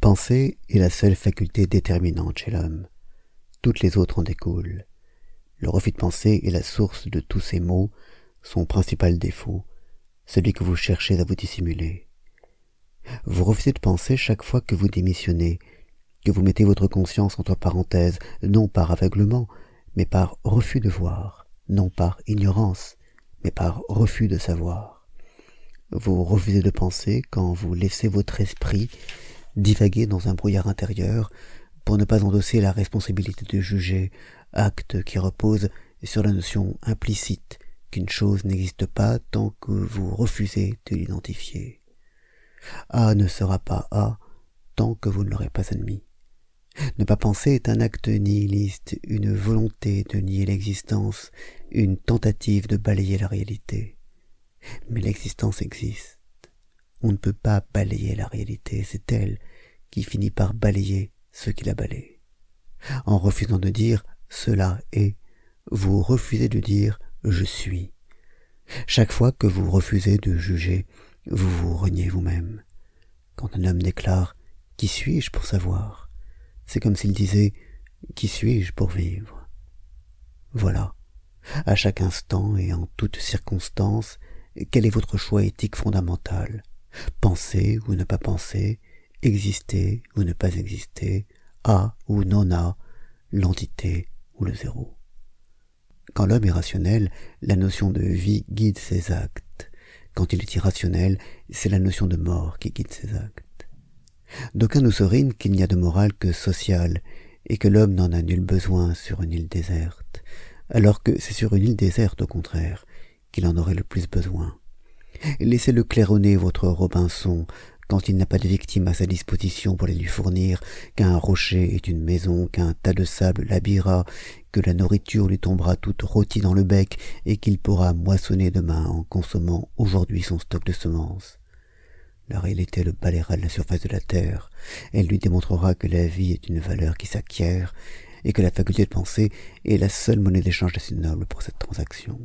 Penser est la seule faculté déterminante chez l'homme. Toutes les autres en découlent. Le refus de penser est la source de tous ces maux, son principal défaut, celui que vous cherchez à vous dissimuler. Vous refusez de penser chaque fois que vous démissionnez, que vous mettez votre conscience entre parenthèses, non par aveuglement, mais par refus de voir, non par ignorance, mais par refus de savoir. Vous refusez de penser quand vous laissez votre esprit divaguer dans un brouillard intérieur pour ne pas endosser la responsabilité de juger, acte qui repose sur la notion implicite qu'une chose n'existe pas tant que vous refusez de l'identifier. A ne sera pas A tant que vous ne l'aurez pas admis. Ne pas penser est un acte nihiliste, une volonté de nier l'existence, une tentative de balayer la réalité. Mais l'existence existe. On ne peut pas balayer la réalité, c'est elle qui finit par balayer ce qui la balaye. En refusant de dire cela est, vous refusez de dire je suis. Chaque fois que vous refusez de juger, vous vous reniez vous-même. Quand un homme déclare Qui suis-je pour savoir? C'est comme s'il disait Qui suis-je pour vivre? Voilà. À chaque instant et en toute circonstance, quel est votre choix éthique fondamental? Penser ou ne pas penser, exister ou ne pas exister, a ou non a, l'entité ou le zéro. Quand l'homme est rationnel, la notion de vie guide ses actes. Quand il est irrationnel, c'est la notion de mort qui guide ses actes. D'aucuns nous soulignent qu'il n'y a de morale que sociale, et que l'homme n'en a nul besoin sur une île déserte, alors que c'est sur une île déserte, au contraire, qu'il en aurait le plus besoin. Laissez-le claironner votre Robinson, quand il n'a pas de victime à sa disposition pour les lui fournir, qu'un rocher est une maison, qu'un tas de sable l'habillera, que la nourriture lui tombera toute rôtie dans le bec, et qu'il pourra moissonner demain en consommant aujourd'hui son stock de semences. La réalité le balayera de la surface de la terre. Elle lui démontrera que la vie est une valeur qui s'acquiert et que la faculté de penser est la seule monnaie d'échange assez noble pour cette transaction.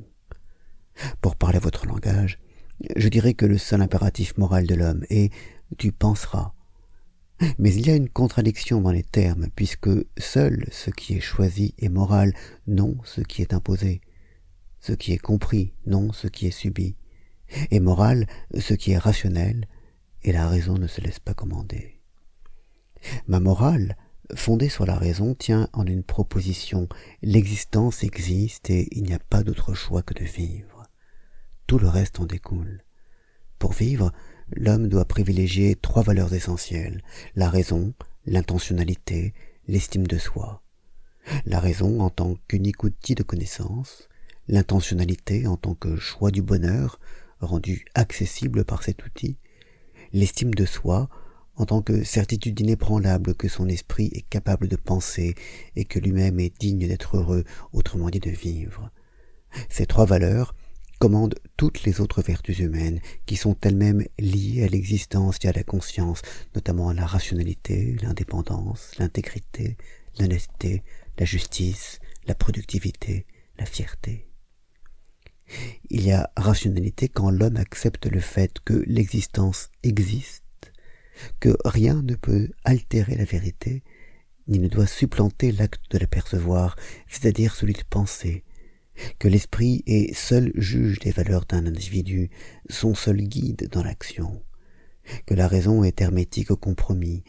Pour parler votre langage, je dirais que le seul impératif moral de l'homme est tu penseras. Mais il y a une contradiction dans les termes, puisque seul ce qui est choisi est moral, non ce qui est imposé, ce qui est compris, non ce qui est subi, et moral ce qui est rationnel, et la raison ne se laisse pas commander. Ma morale, fondée sur la raison, tient en une proposition. L'existence existe et il n'y a pas d'autre choix que de vivre. Tout le reste en découle. Pour vivre, l'homme doit privilégier trois valeurs essentielles, la raison, l'intentionnalité, l'estime de soi. La raison en tant qu'unique outil de connaissance, l'intentionnalité en tant que choix du bonheur, rendu accessible par cet outil, l'estime de soi en tant que certitude inébranlable que son esprit est capable de penser et que lui-même est digne d'être heureux, autrement dit de vivre. Ces trois valeurs commandent toutes les autres vertus humaines qui sont elles-mêmes liées à l'existence et à la conscience, notamment à la rationalité, l'indépendance, l'intégrité, l'honnêteté, la justice, la productivité, la fierté. Il y a rationalité quand l'homme accepte le fait que l'existence existe, que rien ne peut altérer la vérité, ni ne doit supplanter l'acte de la percevoir, c'est-à-dire celui de penser, que l'esprit est seul juge des valeurs d'un individu, son seul guide dans l'action, que la raison est hermétique au compromis,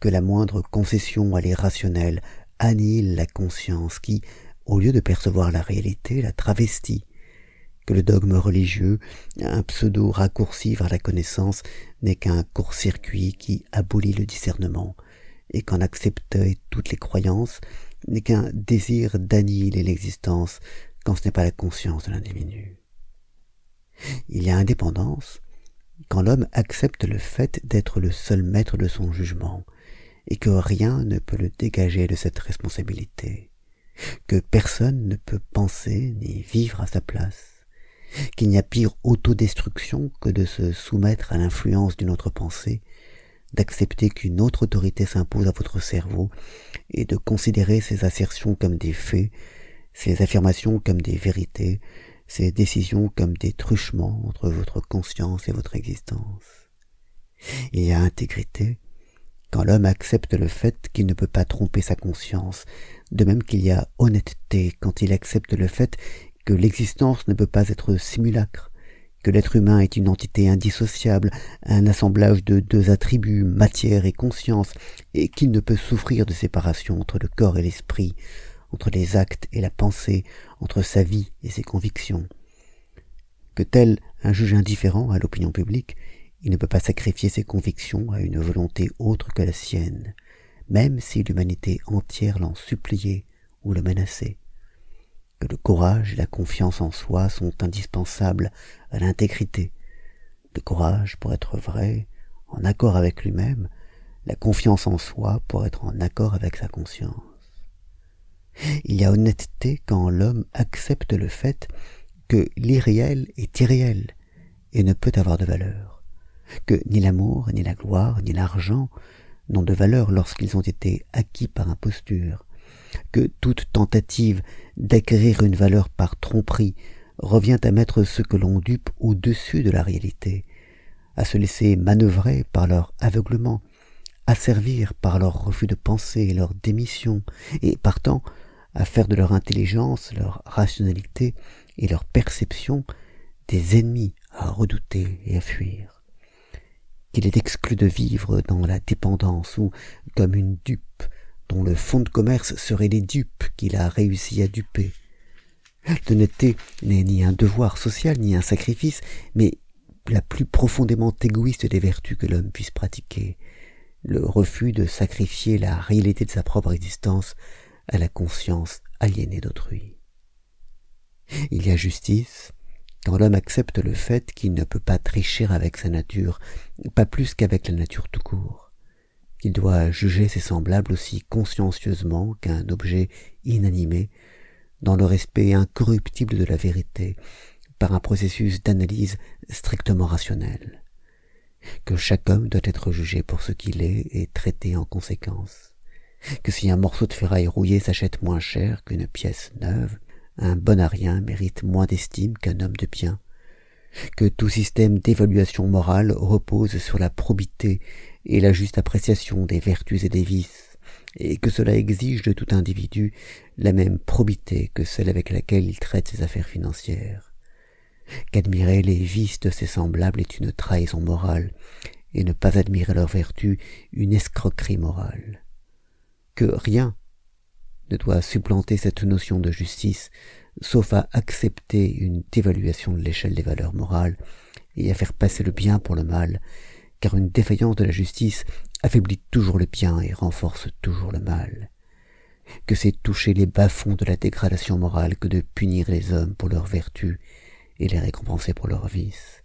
que la moindre concession à l'irrationnel annihile la conscience qui, au lieu de percevoir la réalité, la travestit, que le dogme religieux, un pseudo raccourci vers la connaissance, n'est qu'un court-circuit qui abolit le discernement, et qu'en accepter toutes les croyances n'est qu'un désir d'annihiler l'existence quand ce n'est pas la conscience de l'individu. Il y a indépendance quand l'homme accepte le fait d'être le seul maître de son jugement, et que rien ne peut le dégager de cette responsabilité, que personne ne peut penser ni vivre à sa place, qu'il n'y a pire autodestruction que de se soumettre à l'influence d'une autre pensée, d'accepter qu'une autre autorité s'impose à votre cerveau, et de considérer ces assertions comme des faits, ces affirmations comme des vérités, ces décisions comme des truchements entre votre conscience et votre existence. Il y a intégrité quand l'homme accepte le fait qu'il ne peut pas tromper sa conscience, de même qu'il y a honnêteté quand il accepte le fait que l'existence ne peut pas être simulacre, que l'être humain est une entité indissociable, un assemblage de deux attributs, matière et conscience, et qu'il ne peut souffrir de séparation entre le corps et l'esprit, entre les actes et la pensée, entre sa vie et ses convictions. Que tel un juge indifférent à l'opinion publique, il ne peut pas sacrifier ses convictions à une volonté autre que la sienne, même si l'humanité entière l'en suppliait ou le menaçait. Que le courage et la confiance en soi sont indispensables à l'intégrité. Le courage pour être vrai, en accord avec lui-même, la confiance en soi pour être en accord avec sa conscience. Il y a honnêteté quand l'homme accepte le fait que l'irréel est irréel et ne peut avoir de valeur, que ni l'amour, ni la gloire, ni l'argent n'ont de valeur lorsqu'ils ont été acquis par imposture, que toute tentative d'acquérir une valeur par tromperie revient à mettre ce que l'on dupe au-dessus de la réalité, à se laisser manœuvrer par leur aveuglement, à servir par leur refus de penser et leur démission, et partant à faire de leur intelligence, leur rationalité et leur perception des ennemis à redouter et à fuir. Qu'il est exclu de vivre dans la dépendance ou comme une dupe dont le fonds de commerce serait les dupes qu'il a réussi à duper. L'honnêteté n'est ni un devoir social ni un sacrifice, mais la plus profondément égoïste des vertus que l'homme puisse pratiquer, le refus de sacrifier la réalité de sa propre existence à la conscience aliénée d'autrui. Il y a justice quand l'homme accepte le fait qu'il ne peut pas tricher avec sa nature, pas plus qu'avec la nature tout court, qu'il doit juger ses semblables aussi consciencieusement qu'un objet inanimé, dans le respect incorruptible de la vérité, par un processus d'analyse strictement rationnel, que chaque homme doit être jugé pour ce qu'il est et traité en conséquence que si un morceau de ferraille rouillé s'achète moins cher qu'une pièce neuve, un bon à mérite moins d'estime qu'un homme de bien, que tout système d'évaluation morale repose sur la probité et la juste appréciation des vertus et des vices, et que cela exige de tout individu la même probité que celle avec laquelle il traite ses affaires financières, qu'admirer les vices de ses semblables est une trahison morale, et ne pas admirer leurs vertus une escroquerie morale que rien ne doit supplanter cette notion de justice, sauf à accepter une dévaluation de l'échelle des valeurs morales et à faire passer le bien pour le mal, car une défaillance de la justice affaiblit toujours le bien et renforce toujours le mal. Que c'est toucher les bas-fonds de la dégradation morale que de punir les hommes pour leurs vertus et les récompenser pour leurs vices.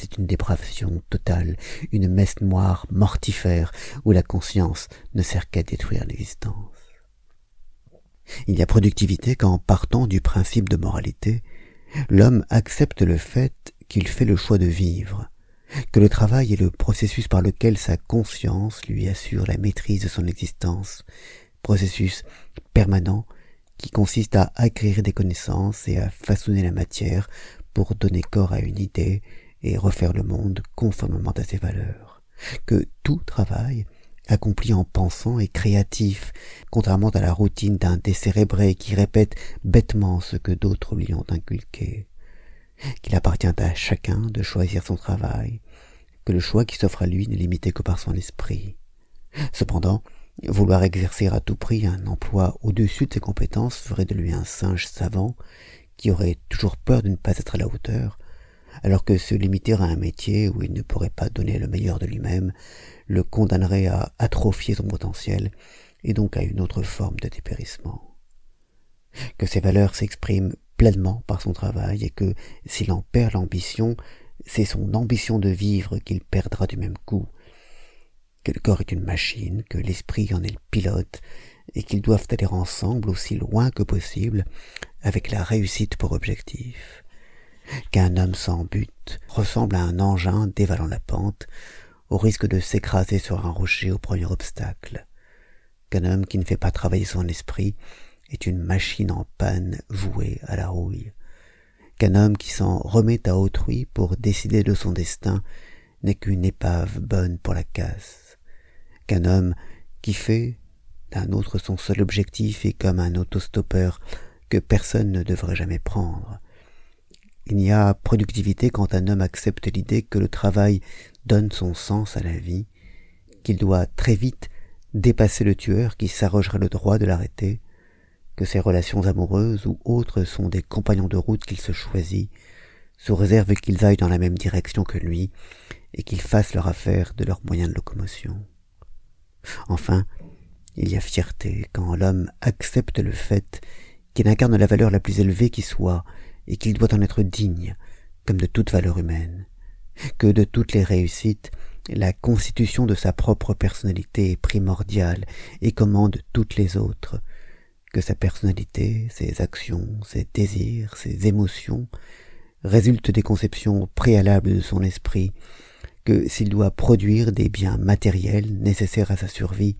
C'est une dépravation totale, une messe noire mortifère où la conscience ne sert qu'à détruire l'existence. Il y a productivité quand, partant du principe de moralité, l'homme accepte le fait qu'il fait le choix de vivre, que le travail est le processus par lequel sa conscience lui assure la maîtrise de son existence, processus permanent qui consiste à acquérir des connaissances et à façonner la matière pour donner corps à une idée, et refaire le monde conformément à ses valeurs, que tout travail, accompli en pensant, est créatif, contrairement à la routine d'un décérébré qui répète bêtement ce que d'autres lui ont inculqué, qu'il appartient à chacun de choisir son travail, que le choix qui s'offre à lui n'est limité que par son esprit. Cependant, vouloir exercer à tout prix un emploi au-dessus de ses compétences ferait de lui un singe savant qui aurait toujours peur de ne pas être à la hauteur, alors que se limiter à un métier où il ne pourrait pas donner le meilleur de lui-même le condamnerait à atrophier son potentiel et donc à une autre forme de dépérissement. Que ses valeurs s'expriment pleinement par son travail et que s'il en perd l'ambition, c'est son ambition de vivre qu'il perdra du même coup. Que le corps est une machine, que l'esprit en est le pilote, et qu'ils doivent aller ensemble aussi loin que possible avec la réussite pour objectif qu'un homme sans but ressemble à un engin dévalant la pente, au risque de s'écraser sur un rocher au premier obstacle, qu'un homme qui ne fait pas travailler son esprit est une machine en panne vouée à la rouille, qu'un homme qui s'en remet à autrui pour décider de son destin n'est qu'une épave bonne pour la casse, qu'un homme qui fait d'un autre son seul objectif est comme un autostoppeur que personne ne devrait jamais prendre. Il n'y a productivité quand un homme accepte l'idée que le travail donne son sens à la vie, qu'il doit très vite dépasser le tueur qui s'arrogerait le droit de l'arrêter, que ses relations amoureuses ou autres sont des compagnons de route qu'il se choisit, sous réserve qu'ils aillent dans la même direction que lui, et qu'ils fassent leur affaire de leurs moyens de locomotion. Enfin, il y a fierté quand l'homme accepte le fait qu'il incarne la valeur la plus élevée qui soit, et qu'il doit en être digne, comme de toute valeur humaine, que de toutes les réussites, la constitution de sa propre personnalité est primordiale et commande toutes les autres, que sa personnalité, ses actions, ses désirs, ses émotions résultent des conceptions préalables de son esprit, que s'il doit produire des biens matériels nécessaires à sa survie,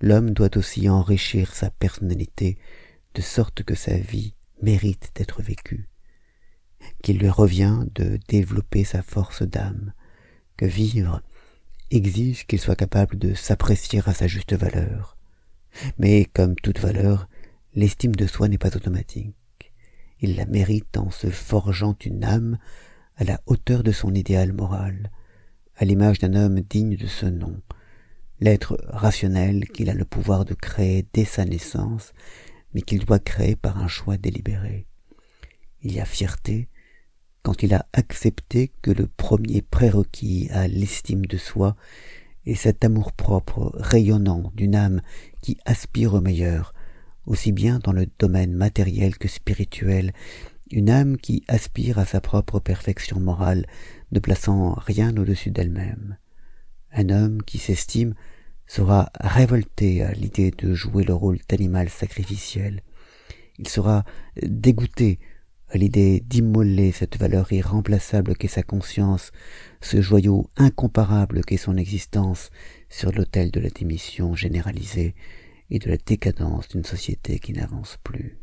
l'homme doit aussi enrichir sa personnalité de sorte que sa vie mérite d'être vécue, qu'il lui revient de développer sa force d'âme, que vivre exige qu'il soit capable de s'apprécier à sa juste valeur. Mais comme toute valeur, l'estime de soi n'est pas automatique. Il la mérite en se forgeant une âme à la hauteur de son idéal moral, à l'image d'un homme digne de ce nom, l'être rationnel qu'il a le pouvoir de créer dès sa naissance, mais qu'il doit créer par un choix délibéré. Il y a fierté quand il a accepté que le premier prérequis à l'estime de soi est cet amour-propre rayonnant d'une âme qui aspire au meilleur, aussi bien dans le domaine matériel que spirituel, une âme qui aspire à sa propre perfection morale, ne plaçant rien au-dessus d'elle-même. Un homme qui s'estime sera révolté à l'idée de jouer le rôle d'animal sacrificiel. Il sera dégoûté à l'idée d'immoler cette valeur irremplaçable qu'est sa conscience, ce joyau incomparable qu'est son existence sur l'autel de la démission généralisée et de la décadence d'une société qui n'avance plus.